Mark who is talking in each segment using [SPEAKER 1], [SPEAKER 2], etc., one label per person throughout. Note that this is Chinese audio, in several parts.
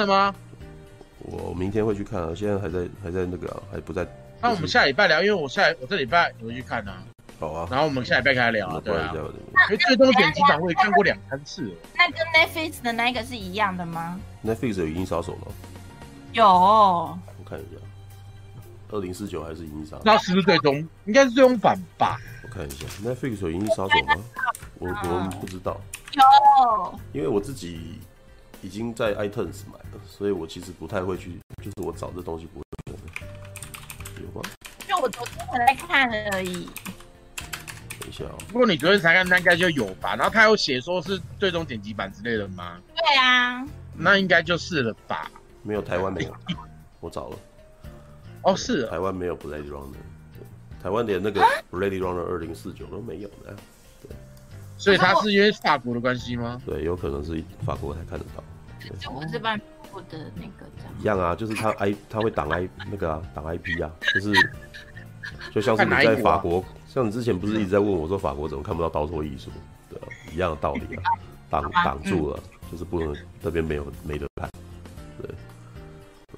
[SPEAKER 1] 了吗？
[SPEAKER 2] 我明天会去看啊，现在还在还在那个啊，还不在。
[SPEAKER 1] 那我们下礼拜聊，因为我下我这礼拜也会去看啊。
[SPEAKER 2] 好啊。
[SPEAKER 1] 然后我们下礼拜开始聊啊，对啊。因为
[SPEAKER 3] 最
[SPEAKER 1] 终剪辑版我也看过两三次。
[SPEAKER 3] 那跟 Netflix 的那个是一样的吗
[SPEAKER 2] ？Netflix 有《银翼杀手》吗？
[SPEAKER 3] 有。我
[SPEAKER 2] 看一下，二零四九还是《银翼杀手》？
[SPEAKER 1] 那是不是最终？应该是最终版吧？
[SPEAKER 2] 我看一下，Netflix 有《银翼杀手》吗？我我们不知道。
[SPEAKER 3] 有。因
[SPEAKER 2] 为我自己已经在 iTunes 买了，所以我其实不太会去，就是我找这东西不会。有吗？
[SPEAKER 3] 就我昨天才来看而已。
[SPEAKER 2] 等一下哦。
[SPEAKER 1] 不过你昨天才看，那应该就有吧？然后他有写说是最终剪辑版之类的吗？
[SPEAKER 3] 对啊。
[SPEAKER 1] 那应该就是了吧？
[SPEAKER 2] 没有，台湾没有。我找了。
[SPEAKER 1] 哦，是。
[SPEAKER 2] 台湾没有 Blade Runner。台湾连那个 Blade Runner 二零四九都没有的。对。
[SPEAKER 1] 所以他是因为法国的关系吗？
[SPEAKER 2] 对，有可能是法国才看得到。
[SPEAKER 3] 就我这边。我的那个
[SPEAKER 2] 一样啊，就是他 I 他会挡 I 那个啊挡 IP 啊，就是就像是你在法国，像你之前不是一直在问我说法国怎么看不到刀托艺术，对啊，一样的道理啊，挡挡住了，就是不能那边没有没得看，对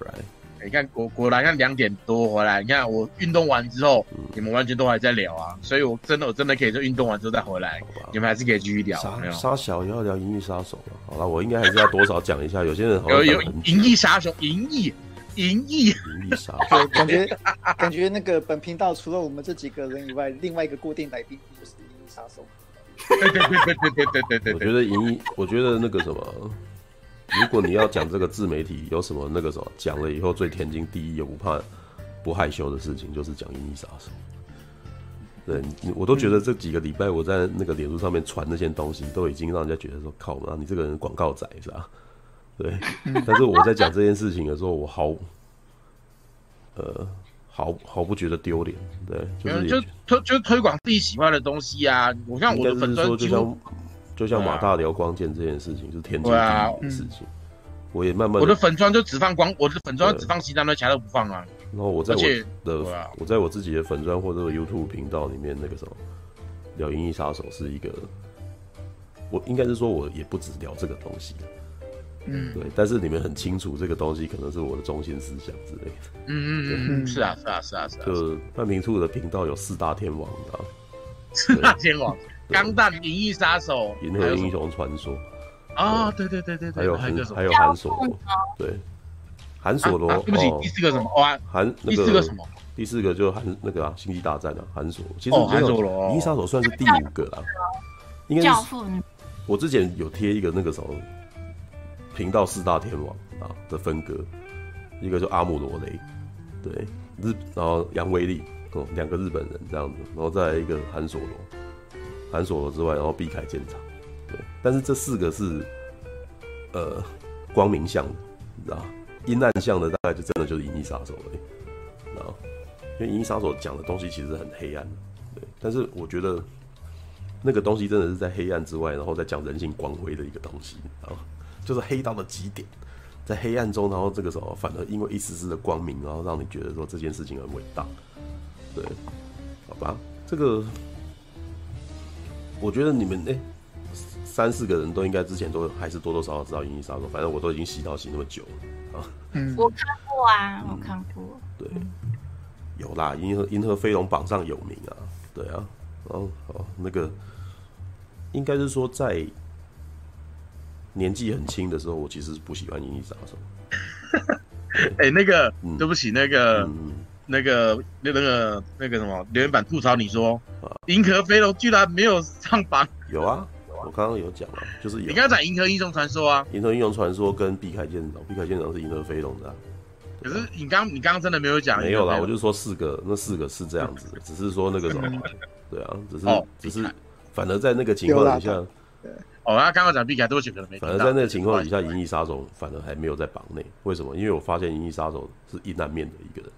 [SPEAKER 2] ，right。
[SPEAKER 1] 你看果果然看两点多回来，你看我运动完之后，嗯、你们完全都还在聊啊，所以我真的我真的可以就运动完之后再回来，你们还是可以继续聊。
[SPEAKER 2] 杀杀小也要聊《银翼杀手》了，好了，我应该还是要多少讲一下，有些人好像
[SPEAKER 1] 有有《银翼杀手》银翼银翼
[SPEAKER 2] 银翼杀
[SPEAKER 4] 手，感觉感觉那个本频道除了我们这几个人以外，另外一个固定来宾就是《银翼杀手》。
[SPEAKER 1] 对对对对对对对对，
[SPEAKER 2] 我觉得银翼，我觉得那个什么。如果你要讲这个自媒体有什么那个什么讲了以后最天经地义又不怕不害羞的事情，就是讲《银翼杀手》。对，我都觉得这几个礼拜我在那个脸书上面传那些东西，都已经让人家觉得说靠嘛，你这个人广告仔是吧？对。但是我在讲这件事情的时候，我毫呃毫毫不觉得丢脸。对，就是
[SPEAKER 1] 就推就推广自己喜欢的东西啊。我像我的粉丝就像。
[SPEAKER 2] 就像马大聊光剑这件事情，是天经地义的事情。我也慢慢，
[SPEAKER 1] 我的粉砖就只放光，我的粉砖只放西单，那其他都不放啊。
[SPEAKER 2] 然后我在我的，我在我自己的粉砖或者 YouTube 频道里面，那个什么聊《银翼杀手》是一个，我应该是说，我也不只聊这个东西。嗯，对。但是你们很清楚，这个东西可能是我的中心思想之类的。
[SPEAKER 1] 嗯嗯嗯，是啊是啊是啊是啊。
[SPEAKER 2] 就半瓶醋的频道有四大天王，你知道？
[SPEAKER 1] 四大天王。钢弹、银翼杀手、
[SPEAKER 2] 银河英雄传说
[SPEAKER 1] 啊，对对对对对，
[SPEAKER 2] 还有还有还有韩索罗，对，韩索罗。
[SPEAKER 1] 对不起，第四个什么？哦，
[SPEAKER 2] 韩
[SPEAKER 1] 第四个什么？
[SPEAKER 2] 第四个就韩那个啊，星际大战啊，韩索。其实
[SPEAKER 1] 韩索罗，
[SPEAKER 2] 银翼杀手算是第五个啦。应该是。我之前有贴一个那个什么频道四大天王啊的分割，一个就阿姆罗雷，对日，然后杨威利哦，两个日本人这样子，然后再来一个韩索罗。韩索罗之外，然后避开舰长，对，但是这四个是，呃，光明向的，你知道，阴暗向的大概就真的就是银翼杀手了，然后，因为银翼杀手讲的东西其实很黑暗，对，但是我觉得那个东西真的是在黑暗之外，然后再讲人性光辉的一个东西，啊，就是黑到了极点，在黑暗中，然后这个时候反而因为一丝丝的光明，然后让你觉得说这件事情很伟大，对，好吧，这个。我觉得你们哎、欸，三四个人都应该之前都还是多多少少知道《银翼杀手》，反正我都已经洗脑洗那么久了啊。
[SPEAKER 3] 嗯，我看过啊，我看过。
[SPEAKER 2] 对，有啦，《银河银河飞龙》榜上有名啊。对啊，然后哦，那个应该是说在年纪很轻的时候，我其实是不喜欢《银翼杀手》。
[SPEAKER 1] 哎、欸，那个、嗯、对不起，那个。嗯那个那那个那个什么留言板吐槽你说，银河飞龙居然没有上榜。
[SPEAKER 2] 有啊，我刚刚有讲啊，就是有。
[SPEAKER 1] 你刚刚讲银河英雄传说啊，
[SPEAKER 2] 银河英雄传说跟碧凯舰长，碧凯舰长是银河飞龙的、啊。
[SPEAKER 1] 可是你刚你刚刚真的没有讲。
[SPEAKER 2] 没有啦，我就说四个，那四个是这样子的，只是说那个什么，对啊，只是、哦、只是，反而在那个情况底下，
[SPEAKER 1] 哦，他刚刚讲碧凯多几个人没。
[SPEAKER 2] 反而在那个情况底下，银翼杀手反而还没有在榜内，为什么？因为我发现银翼杀手是阴暗面的一个人。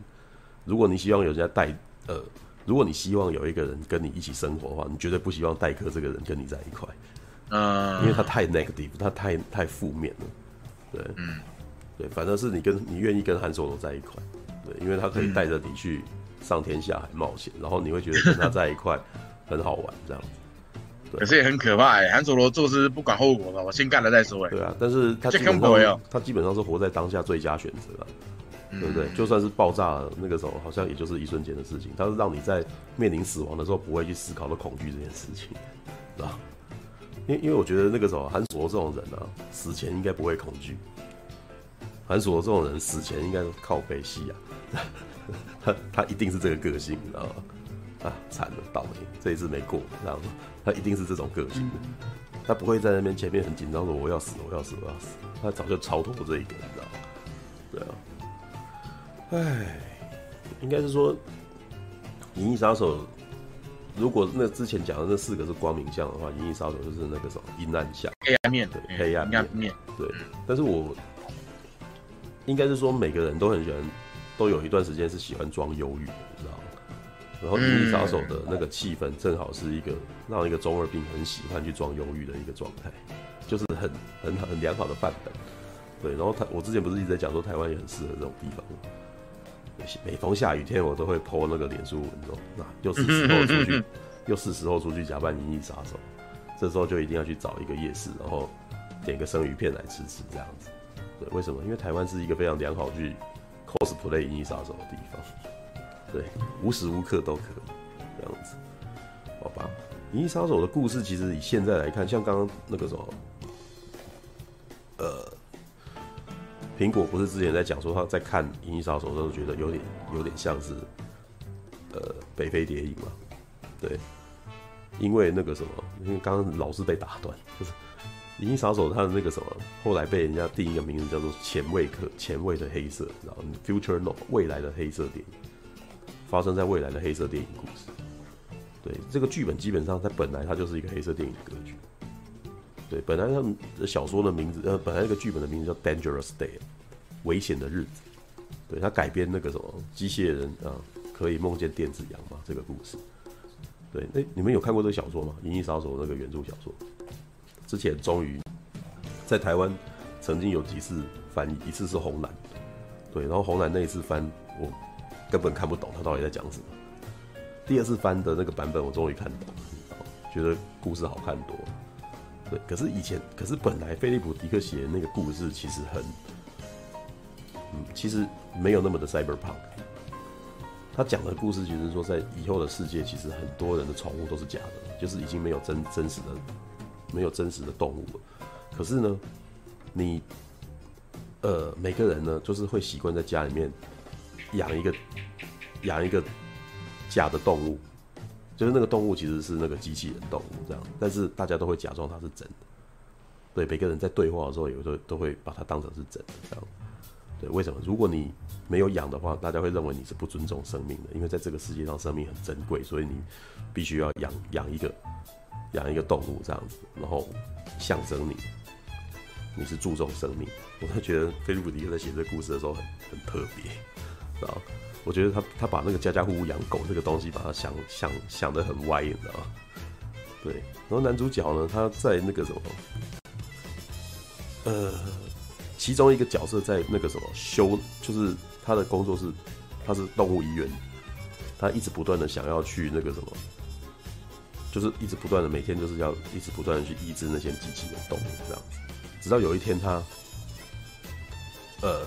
[SPEAKER 2] 如果你希望有人家带，呃，如果你希望有一个人跟你一起生活的话，你绝对不希望戴克这个人跟你在一块，嗯，因为他太 negative，他太太负面了，对，嗯，对，反正是你跟你愿意跟韩索罗在一块，对，因为他可以带着你去上天下海冒险，然后你会觉得跟他在一块 很好玩，这样子，
[SPEAKER 1] 可是也很可怕哎，韩索罗做事不管后果的，我先干了再说哎。
[SPEAKER 2] 对啊，但是他基本上他基本上是活在当下最佳选择了，对不对？就算是爆炸了那个时候，好像也就是一瞬间的事情。它是让你在面临死亡的时候不会去思考的恐惧这件事情，知道？因因为我觉得那个时候韩索罗这种人啊，死前应该不会恐惧。韩索罗这种人死前应该是靠背戏啊，他他一定是这个个性，你知道吗？啊，惨了，倒霉，这一次没过，知道吗？他一定是这种个性的，他不会在那边前面很紧张说我要死，我要死，我要死，他早就超脱过这一个，你知道吗？对啊，唉，应该是说《银翼杀手》，如果那之前讲的那四个是光明相的话，《银翼杀手》就是那个什么阴暗相，
[SPEAKER 1] 黑暗面，对，
[SPEAKER 2] 黑暗面，
[SPEAKER 1] 面
[SPEAKER 2] 对。但是我应该是说，每个人都很喜欢，都有一段时间是喜欢装忧郁，你知道吗？然后《银翼杀手》的那个气氛正好是一个让一个中二病很喜欢去装忧郁的一个状态，就是很很很良好的范本。对，然后他我之前不是一直在讲说台湾也很适合这种地方吗？每逢下雨天我都会 po 那个脸书那又是时候出去，又是时候出去假扮银翼杀手。这时候就一定要去找一个夜市，然后点个生鱼片来吃吃这样子。对，为什么？因为台湾是一个非常良好去 cosplay 银翼杀手的地方。对，无时无刻都可以这样子，好吧？《银翼杀手》的故事其实以现在来看，像刚刚那个什么，呃，苹果不是之前在讲说他在看《银翼杀手》的时候觉得有点有点像是呃北非谍影嘛？对，因为那个什么，因为刚刚老是被打断，就是《银翼杀手》他的那个什么，后来被人家定一个名字叫做“前卫客”，前卫的黑色，然后 Future No 未来的黑色电影。发生在未来的黑色电影故事，对，这个剧本基本上它本来它就是一个黑色电影的格局，对，本来他们的小说的名字呃，本来那个剧本的名字叫 Dangerous Day，危险的日子，对，他改编那个什么机械人啊可以梦见电子羊嘛，这个故事，对，哎、你们有看过这个小说吗？《银翼杀手》那个原著小说，之前终于在台湾曾经有几次翻译，一次是红蓝，对，然后红蓝那一次翻我。根本看不懂他到底在讲什么。第二次翻的那个版本，我终于看懂了，觉得故事好看多了。可是以前，可是本来菲利普·迪克写的那个故事其实很，嗯，其实没有那么的 cyberpunk。他讲的故事其实说，在以后的世界，其实很多人的宠物都是假的，就是已经没有真真实的，没有真实的动物了。可是呢，你，呃，每个人呢，就是会习惯在家里面。养一个养一个假的动物，就是那个动物其实是那个机器人动物这样，但是大家都会假装它是真的。对，每个人在对话的时候，有时候都会把它当成是真的这样。对，为什么？如果你没有养的话，大家会认为你是不尊重生命的，因为在这个世界上，生命很珍贵，所以你必须要养养一个养一个动物这样子，然后象征你你是注重生命。我会觉得菲利普迪克在写这个故事的时候很很特别。知道，我觉得他他把那个家家户户养狗这个东西，把它想想想得很歪，你知道吗？对，然后男主角呢，他在那个什么，呃，其中一个角色在那个什么修，就是他的工作是，他是动物医院，他一直不断的想要去那个什么，就是一直不断的每天就是要一直不断的去医治那些机器的动物这样子，直到有一天他，呃，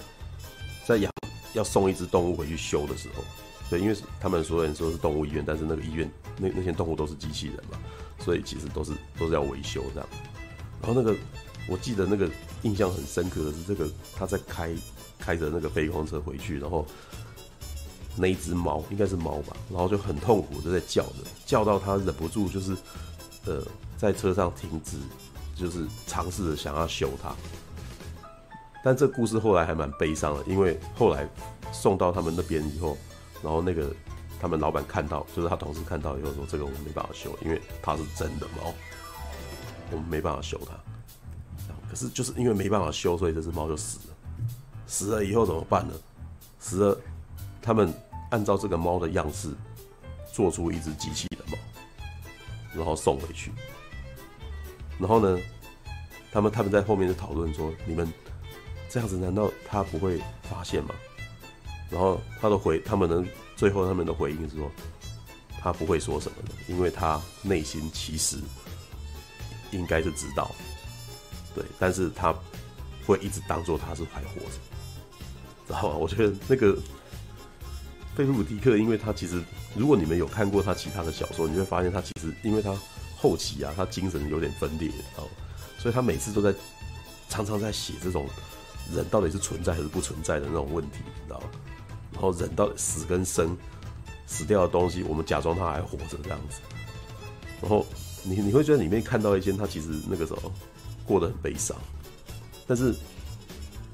[SPEAKER 2] 在养。要送一只动物回去修的时候，对，因为他们所有人说是动物医院，但是那个医院那那些动物都是机器人嘛，所以其实都是都是要维修这样。然后那个我记得那个印象很深刻的是，这个他在开开着那个飞空车回去，然后那一只猫应该是猫吧，然后就很痛苦的在叫着，叫到他忍不住就是呃在车上停止，就是尝试着想要修它。但这故事后来还蛮悲伤的，因为后来送到他们那边以后，然后那个他们老板看到，就是他同事看到以后说：“这个我们没办法修，因为它是真的猫，我们没办法修它。”可是就是因为没办法修，所以这只猫就死了。死了以后怎么办呢？死了，他们按照这个猫的样式做出一只机器的猫，然后送回去。然后呢，他们他们在后面就讨论说：“你们。”这样子难道他不会发现吗？然后他的回，他们的最后他们的回应是说，他不会说什么的，因为他内心其实应该是知道，对，但是他会一直当做他是还活着，知道吗？我觉得那个菲利普迪克，因为他其实，如果你们有看过他其他的小说，你会发现他其实，因为他后期啊，他精神有点分裂，知道吗？所以他每次都在常常在写这种人到底是存在还是不存在的那种问题，你知道吗？然后人到底死跟生，死掉的东西，我们假装他还活着这样子，然后。你你会觉得里面看到一些他其实那个时候过得很悲伤，但是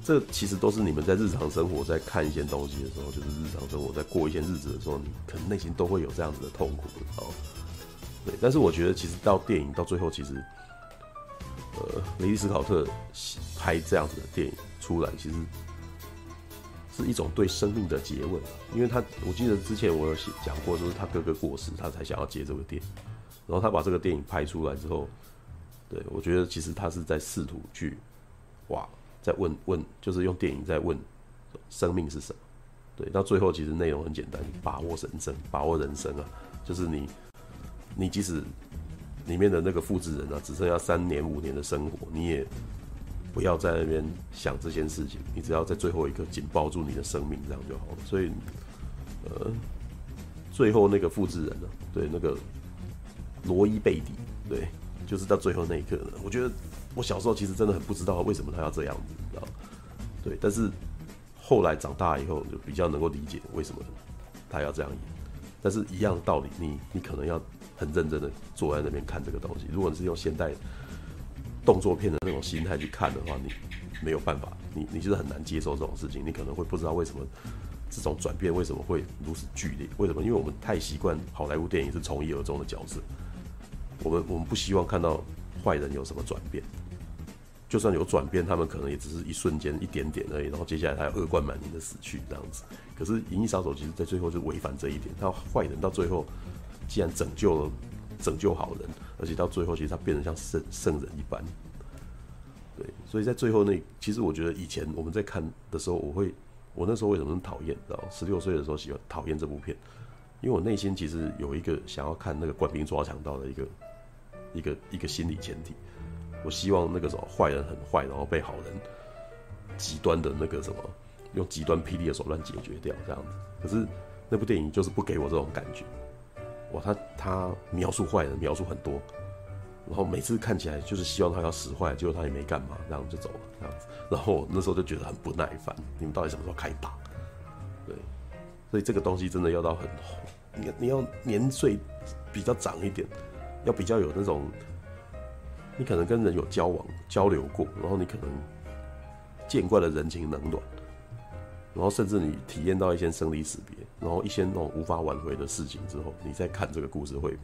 [SPEAKER 2] 这其实都是你们在日常生活在看一些东西的时候，就是日常生活在过一些日子的时候，你可能内心都会有这样子的痛苦哦。对，但是我觉得其实到电影到最后，其实呃，雷利斯考特拍这样子的电影出来，其实是一种对生命的诘问，因为他我记得之前我有讲过，就是他哥哥过世，他才想要接这个电影。然后他把这个电影拍出来之后，对，我觉得其实他是在试图去，哇，在问问，就是用电影在问，生命是什么？对，到最后其实内容很简单，把握人生，把握人生啊，就是你，你即使里面的那个复制人啊，只剩下三年五年的生活，你也不要在那边想这件事情，你只要在最后一刻紧抱住你的生命，这样就好了。所以，呃，最后那个复制人呢，对，那个。罗伊贝迪，对，就是到最后那一刻呢。我觉得我小时候其实真的很不知道为什么他要这样子，你知道？对，但是后来长大以后就比较能够理解为什么他要这样演。但是一样的道理，你你可能要很认真的坐在那边看这个东西。如果你是用现代动作片的那种心态去看的话，你没有办法，你你就是很难接受这种事情。你可能会不知道为什么这种转变为什么会如此剧烈？为什么？因为我们太习惯好莱坞电影是从一而终的角色。我们我们不希望看到坏人有什么转变，就算有转变，他们可能也只是一瞬间一点点而已，然后接下来他恶贯满盈的死去这样子。可是《银翼杀手》其实在最后就违反这一点，他坏人到最后既然拯救了拯救好人，而且到最后其实他变得像圣圣人一般。对，所以在最后那，其实我觉得以前我们在看的时候，我会我那时候为什么讨厌？知道十六岁的时候喜欢讨厌这部片。因为我内心其实有一个想要看那个官兵抓强盗的一个一个一个心理前提，我希望那个什么坏人很坏，然后被好人极端的那个什么用极端霹雳的手段解决掉这样子。可是那部电影就是不给我这种感觉，哇，他他描述坏人描述很多，然后每次看起来就是希望他要使坏，结果他也没干嘛，然后就走了这样子。然后那时候就觉得很不耐烦，你们到底什么时候开打？对，所以这个东西真的要到很。你你要年岁比较长一点，要比较有那种，你可能跟人有交往交流过，然后你可能见惯了人情冷暖，然后甚至你体验到一些生离死别，然后一些那种无法挽回的事情之后，你再看这个故事会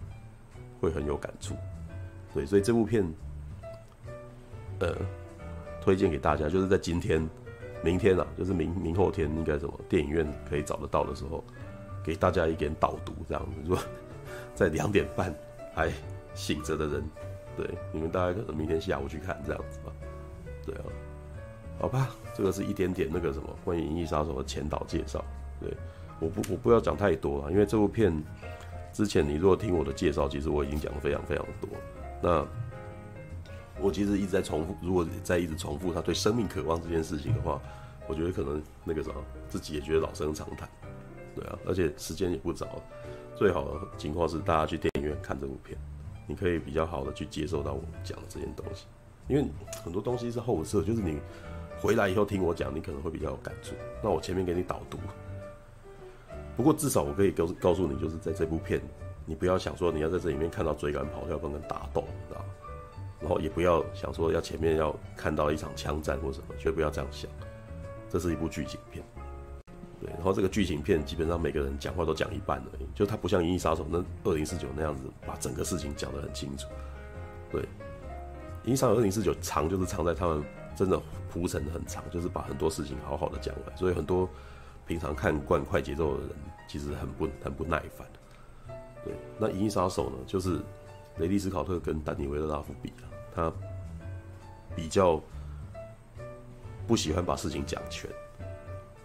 [SPEAKER 2] 会很有感触。对，所以这部片，呃，推荐给大家，就是在今天、明天啊，就是明明后天应该什么电影院可以找得到的时候。给大家一点导读，这样子，如果在两点半还醒着的人，对，你们大概可能明天下午去看这样子吧。对啊，好吧，这个是一点点那个什么关于《银翼杀手》的前导介绍。对，我不我不要讲太多了，因为这部片之前你如果听我的介绍，其实我已经讲的非常非常多。那我其实一直在重复，如果再一直重复他对生命渴望这件事情的话，我觉得可能那个什么自己也觉得老生常谈。对啊，而且时间也不早了，最好的情况是大家去电影院看这部片，你可以比较好的去接受到我讲的这件东西，因为很多东西是后设，就是你回来以后听我讲，你可能会比较有感触。那我前面给你导读，不过至少我可以告告诉你，就是在这部片，你不要想说你要在这里面看到追赶、跑跳、跟跟打斗，知道？然后也不要想说要前面要看到一场枪战或什么，绝不要这样想，这是一部剧情片。对，然后这个剧情片基本上每个人讲话都讲一半而已，就它不像《银翼杀手》那二零四九那样子把整个事情讲得很清楚。对，《银翼杀手》二零四九长就是长在他们真的铺陈很长，就是把很多事情好好的讲完，所以很多平常看惯快节奏的人其实很不很不耐烦。对，那《银翼杀手》呢，就是雷利斯考特跟丹尼维勒拉夫比啊，他比较不喜欢把事情讲全。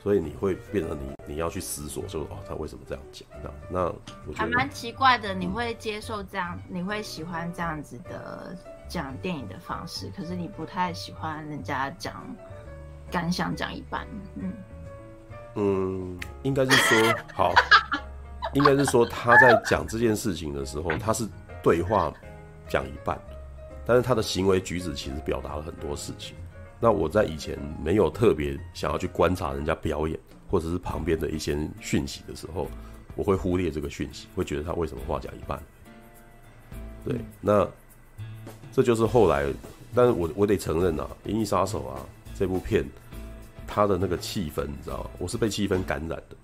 [SPEAKER 2] 所以你会变成你你要去思索说哦，他为什么这样讲？那那我觉得还
[SPEAKER 3] 蛮奇怪的。你会接受这样？你会喜欢这样子的讲电影的方式，可是你不太喜欢人家讲感想讲一半。嗯
[SPEAKER 2] 嗯，应该是说好，应该是说他在讲这件事情的时候，他是对话讲一半，但是他的行为举止其实表达了很多事情。那我在以前没有特别想要去观察人家表演，或者是旁边的一些讯息的时候，我会忽略这个讯息，会觉得他为什么话讲一半？对，那这就是后来，但是我我得承认啊，《银翼杀手》啊这部片，它的那个气氛，你知道吗？我是被气氛感染的。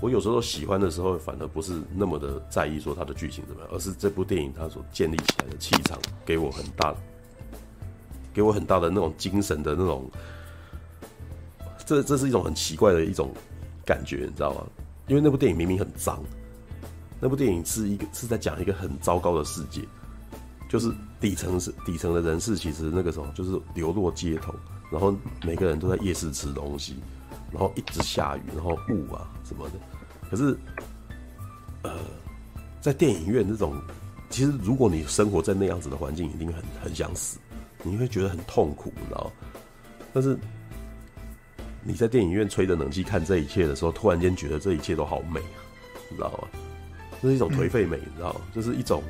[SPEAKER 2] 我有时候喜欢的时候，反而不是那么的在意说它的剧情怎么样，而是这部电影它所建立起来的气场，给我很大。给我很大的那种精神的那种，这这是一种很奇怪的一种感觉，你知道吗？因为那部电影明明很脏，那部电影是一个是在讲一个很糟糕的世界，就是底层是底层的人士，其实那个什么就是流落街头，然后每个人都在夜市吃东西，然后一直下雨，然后雾啊什么的。可是，呃，在电影院这种，其实如果你生活在那样子的环境，一定很很想死。你会觉得很痛苦，你知道？但是你在电影院吹着冷气看这一切的时候，突然间觉得这一切都好美啊，你知道吗？这是一种颓废美，你知道吗？就是一种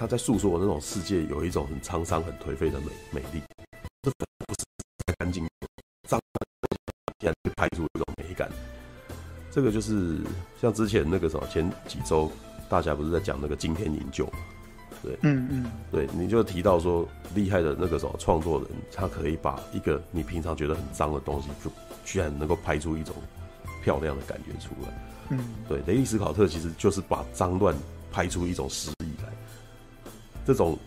[SPEAKER 2] 他在诉说的那种世界有一种很沧桑、很颓废的美美丽。这不是太干净、脏，竟然会拍出一种美感。这个就是像之前那个什么，前几周大家不是在讲那个惊天营救吗？对，嗯嗯，对，你就提到说厉害的那个什么创作人，他可以把一个你平常觉得很脏的东西，就居然能够拍出一种漂亮的感觉出来。嗯，对，雷利斯考特其实就是把脏乱拍出一种诗意来。这种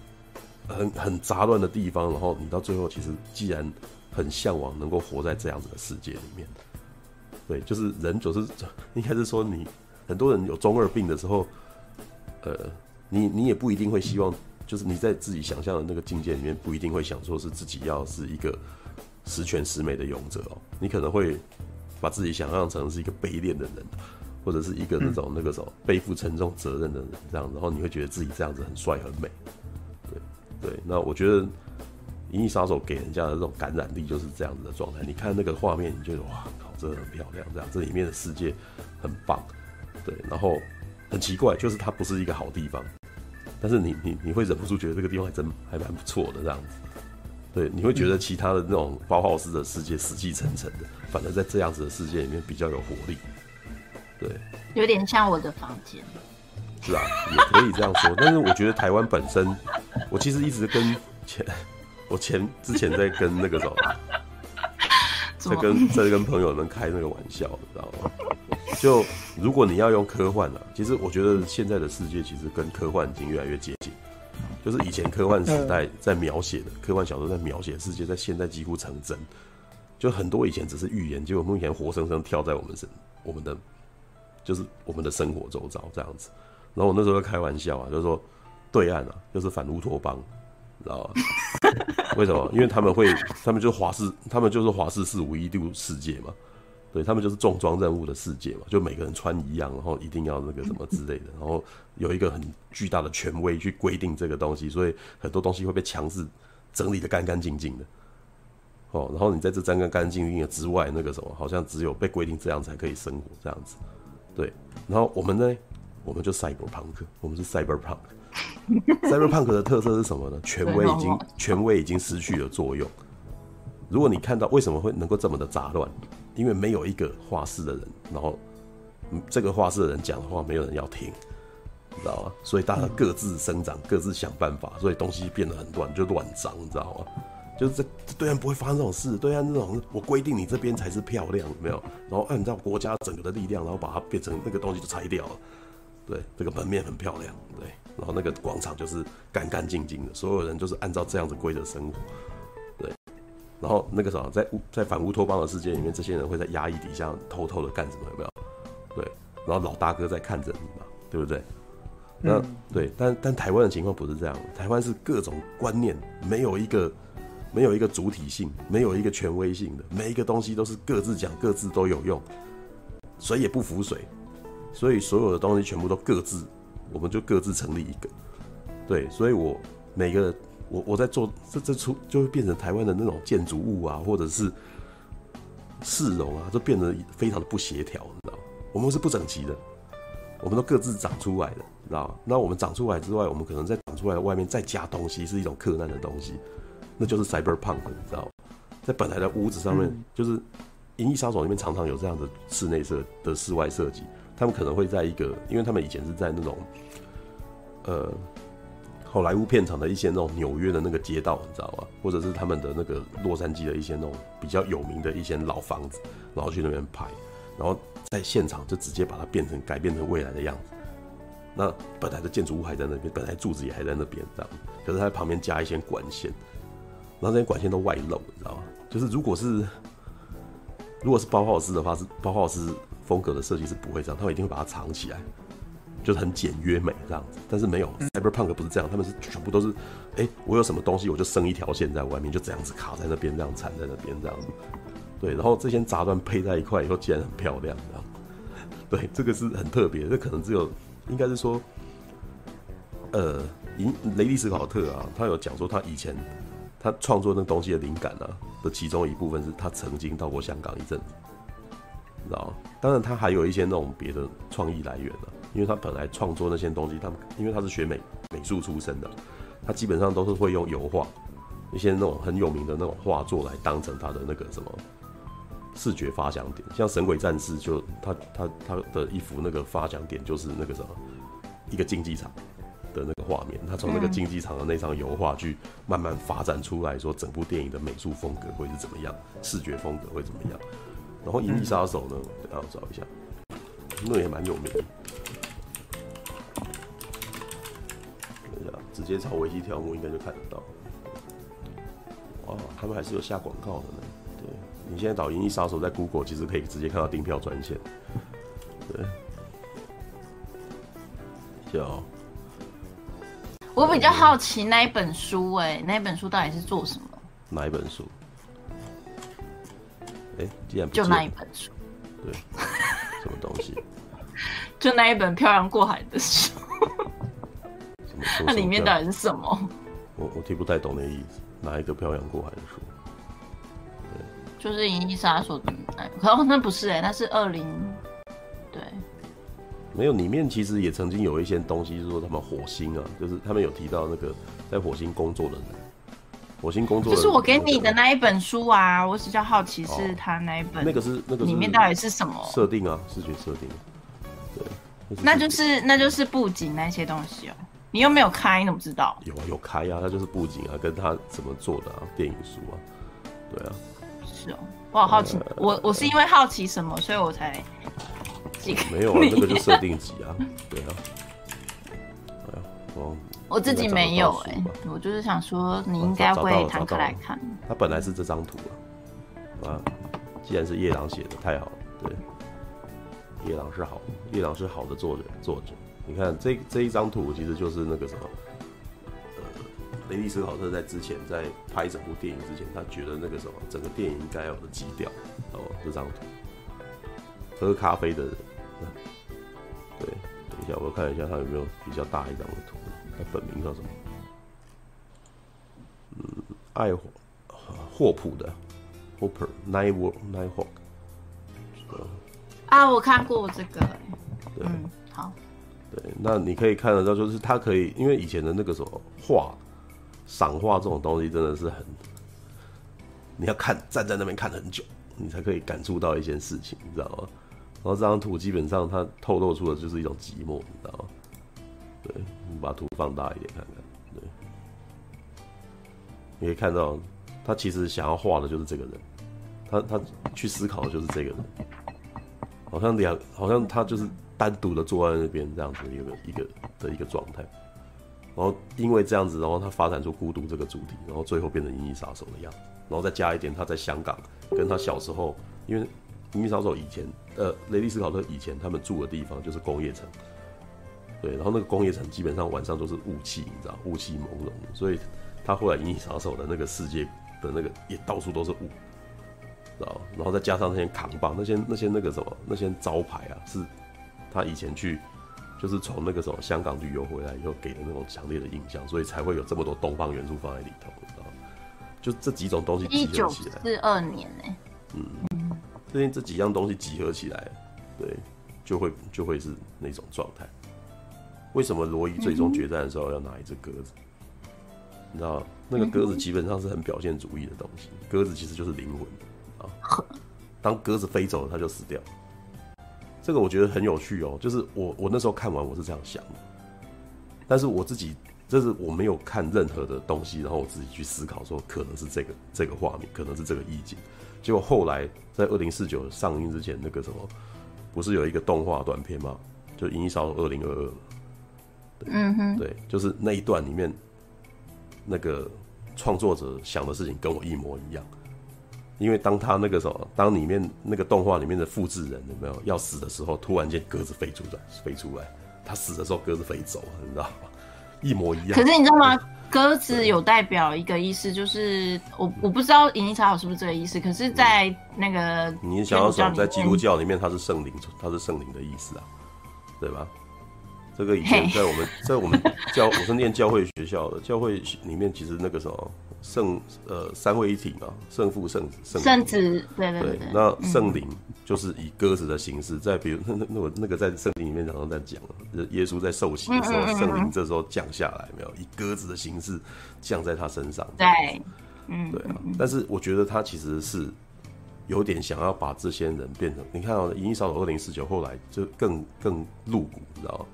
[SPEAKER 2] 很很杂乱的地方，然后你到最后其实既然很向往能够活在这样子的世界里面，对，就是人总是应该是说你很多人有中二病的时候，呃。你你也不一定会希望，就是你在自己想象的那个境界里面，不一定会想说是自己要是一个十全十美的勇者哦。你可能会把自己想象成是一个卑劣的人，或者是一个那种那个什么背负沉重责任的人这样，然后你会觉得自己这样子很帅很美。对对，那我觉得《银翼杀手》给人家的这种感染力就是这样子的状态。你看那个画面，你觉得哇靠，真的很漂亮，这样这里面的世界很棒。对，然后很奇怪，就是它不是一个好地方。但是你你你会忍不住觉得这个地方还真还蛮不错的这样子，对，你会觉得其他的那种包豪斯的世界死气沉沉的，反而在这样子的世界里面比较有活力，对，
[SPEAKER 3] 有点像我的房间，
[SPEAKER 2] 是啊，也可以这样说。但是我觉得台湾本身，我其实一直跟前我前之前在跟那个什么，在跟在跟朋友们开那个玩笑，你知道吗？就如果你要用科幻啊，其实我觉得现在的世界其实跟科幻已经越来越接近。就是以前科幻时代在描写的科幻小说在描写世界，在现在几乎成真。就很多以前只是预言，结果目前活生生跳在我们身，我们的就是我们的生活周遭这样子。然后我那时候开玩笑啊，就是说对岸啊，就是反乌托邦，知道吗？为什么？因为他们会，他们就是华氏，他们就是华氏四五一度世界嘛。对，他们就是重装任务的世界嘛，就每个人穿一样，然后一定要那个什么之类的，然后有一个很巨大的权威去规定这个东西，所以很多东西会被强制整理得干干净净的。哦，然后你在这干干干净净的之外，那个什么，好像只有被规定这样才可以生活这样子。对，然后我们呢，我们就 cyberpunk，我们是 cyberpunk。cyberpunk 的特色是什么呢？权威已经权威已经失去了作用。如果你看到为什么会能够这么的杂乱？因为没有一个画室的人，然后这个画室的人讲的话没有人要听，你知道吗？所以大家各自生长，各自想办法，所以东西变得很乱，就乱脏，你知道吗？就是这对岸不会发生这种事，对岸这种我规定你这边才是漂亮，有没有？然后按照国家整个的力量，然后把它变成那个东西就拆掉了。对，这个门面很漂亮，对，然后那个广场就是干干净净的，所有人就是按照这样子规则生活。对然后那个时候，在乌在反乌托邦的世界里面，这些人会在压抑底下偷偷的干什么？有没有？对，然后老大哥在看着你嘛，对不对？那、嗯、对，但但台湾的情况不是这样，台湾是各种观念没有一个没有一个主体性，没有一个权威性的，每一个东西都是各自讲各自都有用，谁也不服谁，所以所有的东西全部都各自，我们就各自成立一个。对，所以我每个我我在做这这出就会变成台湾的那种建筑物啊，或者是市容啊，就变得非常的不协调，你知道？我们是不整齐的，我们都各自长出来的，你知道？那我们长出来之外，我们可能在长出来的外面再加东西，是一种克难的东西，那就是 cyberpunk，你知道吗？在本来的屋子上面，嗯、就是《银翼杀手》里面常常有这样的室内设的室外设计，他们可能会在一个，因为他们以前是在那种，呃。好莱坞片场的一些那种纽约的那个街道，你知道吗？或者是他们的那个洛杉矶的一些那种比较有名的一些老房子，然后去那边拍，然后在现场就直接把它变成改变成未来的样子。那本来的建筑物还在那边，本来柱子也还在那边，这样。可是它在旁边加一些管线，然后这些管线都外露，你知道吗？就是如果是如果是包豪斯的话，是包豪斯风格的设计是不会这样，他们一定会把它藏起来。就是很简约美这样子，但是没有 Cyberpunk 不是这样，他们是全部都是，哎、欸，我有什么东西我就生一条线在外面，就这样子卡在那边，这样缠在那边这样子，对，然后这些杂乱配在一块以后，竟然很漂亮，这样，对，这个是很特别，这可能只有，应该是说，呃，雷雷利·斯考特啊，他有讲说他以前他创作那东西的灵感啊的其中一部分是他曾经到过香港一阵子，你知道？当然他还有一些那种别的创意来源啊。因为他本来创作那些东西，他因为他是学美美术出身的，他基本上都是会用油画，一些那种很有名的那种画作来当成他的那个什么视觉发想点。像《神鬼战士》就他他他的一幅那个发想点就是那个什么一个竞技场的那个画面，他从那个竞技场的那张油画去慢慢发展出来说整部电影的美术风格会是怎么样，视觉风格会怎么样。然后《银翼杀手》呢，等下我找一下，那也蛮有名的。直接朝维基条目应该就看得到。哇，他们还是有下广告的呢。对，你现在导《银翼杀手》在 Google 其实可以直接看到订票专线。对，叫。
[SPEAKER 3] 我比较好奇那一本书，哎，那一本书到底是做什么？
[SPEAKER 2] 哪一本书？哎，既然
[SPEAKER 3] 就那一本书。
[SPEAKER 2] 对，什么东西？
[SPEAKER 3] 就那一本漂洋过海的书。那里面到底是什么？
[SPEAKER 2] 我我听不太懂那意思。哪一个漂洋过海的书？对，
[SPEAKER 3] 就是《银翼杀手》的。可那不是哎、欸，那是二零。对，
[SPEAKER 2] 没有，里面其实也曾经有一些东西，就是说他们火星啊，就是他们有提到那个在火星工作的人，火星工作。
[SPEAKER 3] 就是我给你的那一本书啊，我比较好奇是他那一本、哦。
[SPEAKER 2] 那个是那个
[SPEAKER 3] 里面到底是什么
[SPEAKER 2] 设定啊？视觉设定。对，
[SPEAKER 3] 那就是那就是布景那些东西哦。你又没有开，你怎么知道？
[SPEAKER 2] 有啊，有开啊，他就是布景啊，跟他怎么做的啊，电影书啊，对啊。
[SPEAKER 3] 是哦，我好好奇，呃、我我是因为好奇什么，所以我才
[SPEAKER 2] 没有啊，那个就设定集啊，对啊。对啊，我
[SPEAKER 3] 我自己没有哎、欸，我就是想说你应该会摊开来看。
[SPEAKER 2] 他本来是这张图啊，啊，既然是夜郎写的，太好了，对。夜郎是好，夜郎是好的作者，作者。你看这这一张图，其实就是那个什么，呃，雷利·斯考特在之前在拍整部电影之前，他觉得那个什么，整个电影应该有的基调哦，这张图，喝咖啡的人，对，等一下我看一下他有没有比较大一张的图，他本名叫什么？嗯，爱霍霍普的，Hopper Night Nighthawk。
[SPEAKER 3] 啊，我看过这个，对嗯，好。
[SPEAKER 2] 对，那你可以看得到，就是他可以，因为以前的那个什么画，赏画这种东西真的是很，你要看站在那边看很久，你才可以感触到一件事情，你知道吗？然后这张图基本上它透露出的就是一种寂寞，你知道吗？对，你把图放大一点看看，对，你可以看到他其实想要画的就是这个人，他他去思考的就是这个人，好像两，好像他就是。单独的坐在那边，这样子一个一个的一个状态，然后因为这样子，然后他发展出孤独这个主题，然后最后变成银翼杀手的样子，然后再加一点他在香港跟他小时候，因为银翼杀手以前，呃，雷利斯考特以前他们住的地方就是工业城，对，然后那个工业城基本上晚上都是雾气，你知道，雾气朦胧，所以他后来银翼杀手的那个世界的那个也到处都是雾，知道，然后再加上那些扛棒，那些那些那个什么那些招牌啊是。他以前去，就是从那个时候香港旅游回来以后给的那种强烈的印象，所以才会有这么多东方元素放在里头，你知道吗？就这几种东西集合起来，
[SPEAKER 3] 四二年呢、欸，
[SPEAKER 2] 嗯，最近这几样东西集合起来，对，就会就会是那种状态。为什么罗伊最终决战的时候要拿一只鸽子？你知道，那个鸽子基本上是很表现主义的东西，鸽子其实就是灵魂啊。当鸽子飞走了，它就死掉。这个我觉得很有趣哦，就是我我那时候看完我是这样想的，但是我自己。这是我没有看任何的东西，然后我自己去思考说，可能是这个这个画面，可能是这个意境。结果后来在二零四九上映之前，那个什么，不是有一个动画短片吗？就《银翼杀手二零二二》。
[SPEAKER 3] 嗯哼。
[SPEAKER 2] 对，就是那一段里面，那个创作者想的事情跟我一模一样。因为当他那个什么，当里面那个动画里面的复制人有没有要死的时候，突然间鸽子飞出来，飞出来，他死的时候鸽子飞走了，你知道吗？一模一样。可
[SPEAKER 3] 是你知道吗？鸽子有代表一个意思，就是我我不知道银翼杀手是不是这个意思。可是，在那个
[SPEAKER 2] 你想要说，在基督教里面，它是圣灵，它是圣灵的意思啊，对吧？这个以前在我们在我们教，我是念教会学校的，教会里面其实那个什么圣呃三位一体嘛，圣父圣圣
[SPEAKER 3] 圣子，对对对，
[SPEAKER 2] 那圣灵就是以鸽子的形式，在比如那那那我那个在圣经里面常常在讲，耶稣在受洗的时候，圣灵这时候降下来没有，以鸽子的形式降在他身上，
[SPEAKER 3] 对，嗯，
[SPEAKER 2] 对啊，但是我觉得他其实是有点想要把这些人变成，你看啊《银翼杀手二零四九》后来就更更露骨，你知道吗？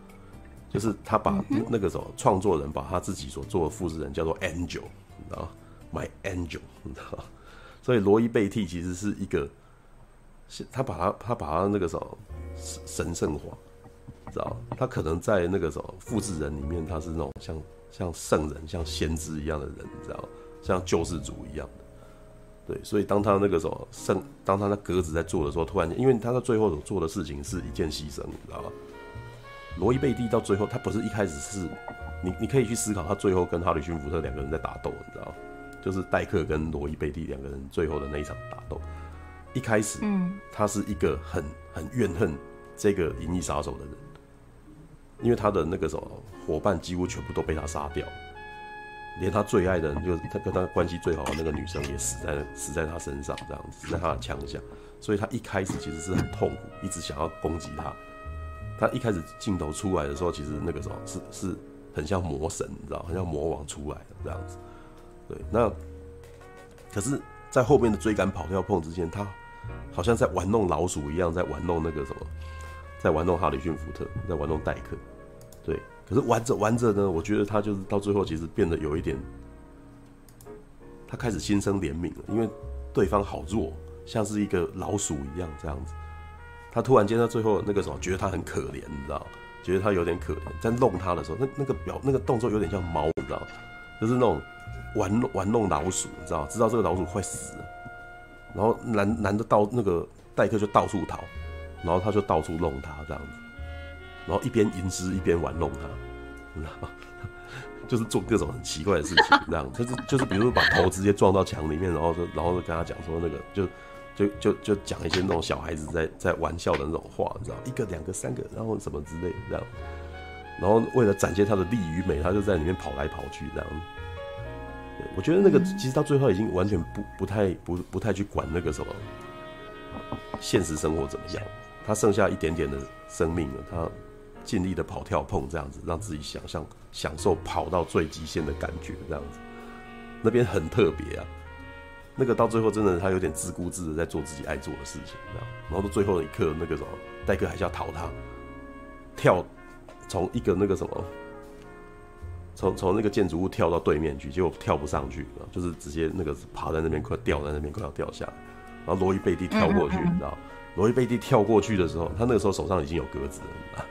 [SPEAKER 2] 就是他把那个什么创作人把他自己所做的复制人叫做 Angel，你知道吗？My Angel，你知道吗？所以罗伊贝蒂其实是一个，他把他他把他那个什么神圣化，知道？他可能在那个什么复制人里面，他是那种像像圣人、像先知一样的人，你知道？像救世主一样的。对，所以当他那个什么圣，当他那鸽子在做的时候，突然间，因为他在最后所做的事情是一件牺牲，你知道吗？罗伊贝蒂到最后，他不是一开始是，你你可以去思考，他最后跟哈里逊福特两个人在打斗，你知道吗？就是戴克跟罗伊贝蒂两个人最后的那一场打斗。一开始，嗯，他是一个很很怨恨这个银翼杀手的人，因为他的那个什么伙伴几乎全部都被他杀掉，连他最爱的人，就是他跟他关系最好的那个女生也死在死在他身上，这样子死在他的枪下，所以他一开始其实是很痛苦，一直想要攻击他。他一开始镜头出来的时候，其实那个时候是是很像魔神，你知道，很像魔王出来的这样子。对，那可是，在后面的追赶、跑跳、碰之间，他好像在玩弄老鼠一样，在玩弄那个什么，在玩弄哈里逊福特，在玩弄戴克。对，可是玩着玩着呢，我觉得他就是到最后其实变得有一点，他开始心生怜悯了，因为对方好弱，像是一个老鼠一样这样子。他突然间，到最后那个时候觉得他很可怜，你知道？觉得他有点可怜，在弄他的时候，那那个表那个动作有点像猫，你知道？就是那种玩玩弄老鼠，你知道？知道这个老鼠快死了，然后男男的到那个代客就到处逃，然后他就到处弄他这样子，然后一边吟诗一边玩弄他，你知道？就是做各种很奇怪的事情，这样，就是就是比如说把头直接撞到墙里面，然后就然后就跟他讲说那个就。就就就讲一些那种小孩子在在玩笑的那种话，你知道，一个两个三个，然后什么之类的这样，然后为了展现他的力与美，他就在里面跑来跑去这样。对，我觉得那个其实到最后已经完全不不太不不太去管那个什么现实生活怎么样，他剩下一点点的生命了，他尽力的跑跳碰这样子，让自己想象享受跑到最极限的感觉这样子，那边很特别啊。那个到最后真的，他有点自顾自的在做自己爱做的事情，这样。然后到最后一刻，那个什么，戴克还是要逃他，跳，从一个那个什么，从从那个建筑物跳到对面去，结果跳不上去，就是直接那个爬在那边快掉在那边快要掉下来。然后罗伊贝蒂跳过去，你知道？罗伊贝蒂跳过去的时候，他那个时候手上已经有鸽子了，你知道？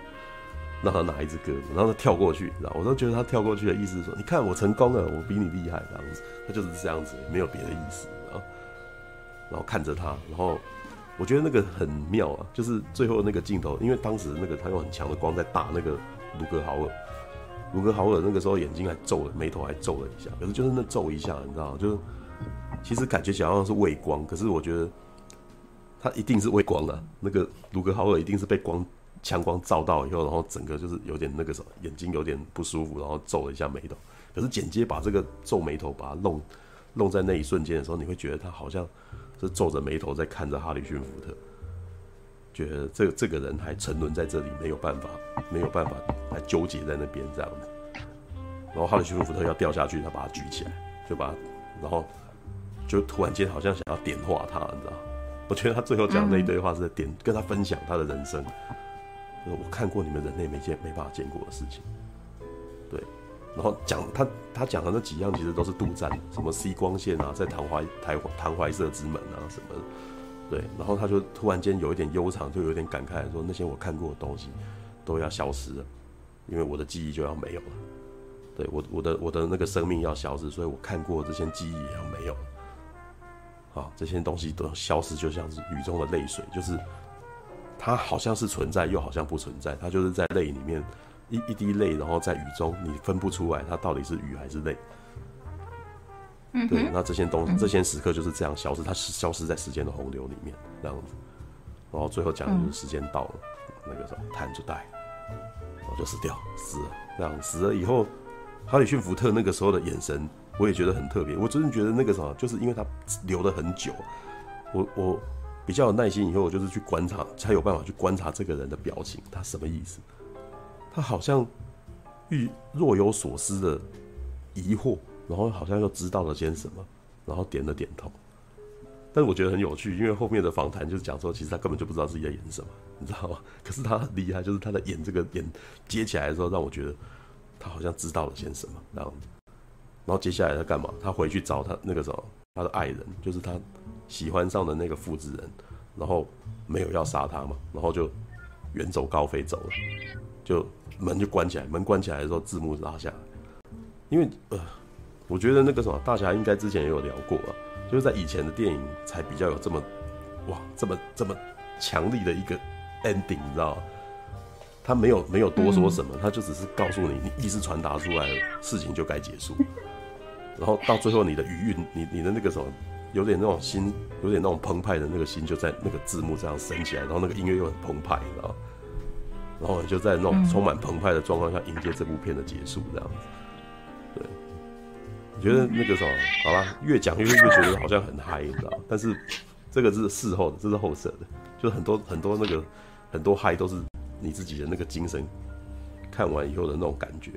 [SPEAKER 2] 让他拿一只鸽子，然后他跳过去，你知道？我都觉得他跳过去的意思是说，你看我成功了，我比你厉害，这样子。他就是这样子，没有别的意思。然后看着他，然后我觉得那个很妙啊，就是最后那个镜头，因为当时那个他用很强的光在打那个卢格豪尔，卢格豪尔那个时候眼睛还皱了，眉头还皱了一下，可是就是那皱一下，你知道？就是其实感觉好像是畏光，可是我觉得他一定是畏光啊，那个卢格豪尔一定是被光强光照到以后，然后整个就是有点那个什么，眼睛有点不舒服，然后皱了一下眉头。可是剪接把这个皱眉头把它弄弄在那一瞬间的时候，你会觉得他好像是皱着眉头在看着哈里逊福特，觉得这个这个人还沉沦在这里，没有办法，没有办法还纠结在那边这样子。然后哈里逊福特要掉下去，他把他举起来，就把，然后就突然间好像想要点化他，你知道？我觉得他最后讲的那一堆话是在点跟他分享他的人生。我看过你们人类没见没办法见过的事情，对。然后讲他他讲的那几样其实都是杜撰，什么 C 光线啊，在唐怀台唐怀色之门啊什么的，对。然后他就突然间有一点悠长，就有点感慨说那些我看过的东西都要消失了，因为我的记忆就要没有了。对我我的我的那个生命要消失，所以我看过这些记忆也要没有了。好，这些东西都消失，就像是雨中的泪水，就是它好像是存在，又好像不存在。它就是在泪里面一一滴泪，然后在雨中，你分不出来它到底是雨还是泪。对，那这些东西，这些时刻就是这样消失，它是消失在时间的洪流里面，这样子。然后最后讲的就是时间到了，那个时候 time to die，然后就死掉，死了，这样死了以后。哈里逊福特那个时候的眼神，我也觉得很特别。我真的觉得那个什么，就是因为他留了很久，我我比较有耐心，以后我就是去观察，才有办法去观察这个人的表情，他什么意思？他好像欲若有所思的疑惑，然后好像又知道了些什么，然后点了点头。但是我觉得很有趣，因为后面的访谈就是讲说，其实他根本就不知道自己在演什么，你知道吗？可是他很厉害，就是他的演这个演接起来的时候，让我觉得。他好像知道了些什么，这样子，然后接下来他干嘛？他回去找他那个什么，他的爱人，就是他喜欢上的那个复制人，然后没有要杀他嘛，然后就远走高飞走了，就门就关起来，门关起来的时候字幕拉下来，因为呃，我觉得那个什么大侠应该之前也有聊过啊，就是在以前的电影才比较有这么哇这么这么强力的一个 ending，你知道吗？他没有没有多说什么，他就只是告诉你，你意思传达出来了，事情就该结束。然后到最后，你的余韵，你你的那个什么，有点那种心，有点那种澎湃的那个心，就在那个字幕这样升起来，然后那个音乐又很澎湃，你知道？然后你就在那种充满澎湃的状况下迎接这部片的结束，这样子。对，我觉得那个什么，好吧，越讲越越觉得好像很嗨，你知道？但是这个是事后的，这是后设的，就是很多很多那个很多嗨都是。你自己的那个精神，看完以后的那种感觉，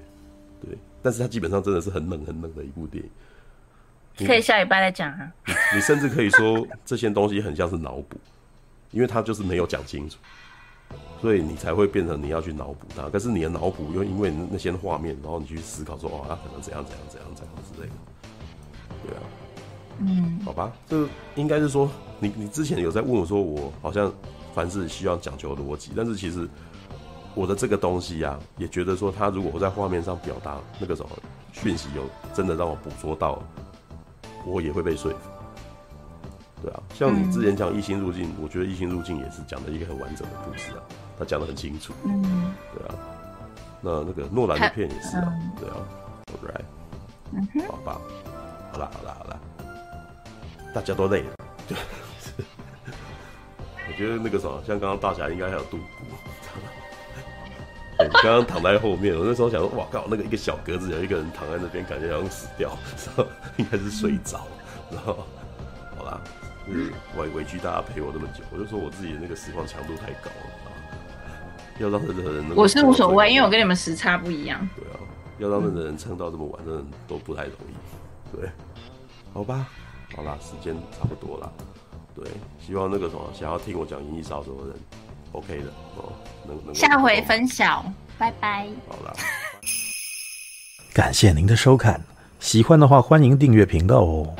[SPEAKER 2] 对，但是它基本上真的是很冷很冷的一部电影，
[SPEAKER 3] 可以下礼拜再讲啊。
[SPEAKER 2] 你，你甚至可以说这些东西很像是脑补，因为它就是没有讲清楚，所以你才会变成你要去脑补它。可是你的脑补又因为那些画面，然后你去思考说哦，它可能怎样怎样怎样怎样之类的，对啊，嗯，好吧，这应该是说你你之前有在问我说我好像凡事需要讲究逻辑，但是其实。我的这个东西呀、啊，也觉得说，他如果我在画面上表达那个什么讯息，有真的让我捕捉到，我也会被说服。对啊，像你之前讲《异星入境》，我觉得《异星入境》也是讲的一个很完整的故事啊，他讲的很清楚。嗯，对啊。那那个诺兰的片也是啊，对啊。Alright，嗯哼，好吧，好啦，好啦，好啦，大家都累了。对，我觉得那个什么，像刚刚大侠应该还有度过。你刚刚躺在后面，我那时候想说，哇靠，那个一个小格子有一个人躺在那边，感觉好像死掉，然后应该是睡着，然后就是委委屈大家陪我这么久，我就说我自己的那个实况强度太高了，要让任何人能，我是无所谓，因为我跟你们时差不一样。对啊，要让任何人撑到这么晚，真的都不太容易。对，好吧，好啦，时间差不多了。对，希望那个什么想要听我讲《银翼杀手》的人。OK 的哦，能能下回分享，拜拜。好啦，感谢您的收看，喜欢的话欢迎订阅频道哦。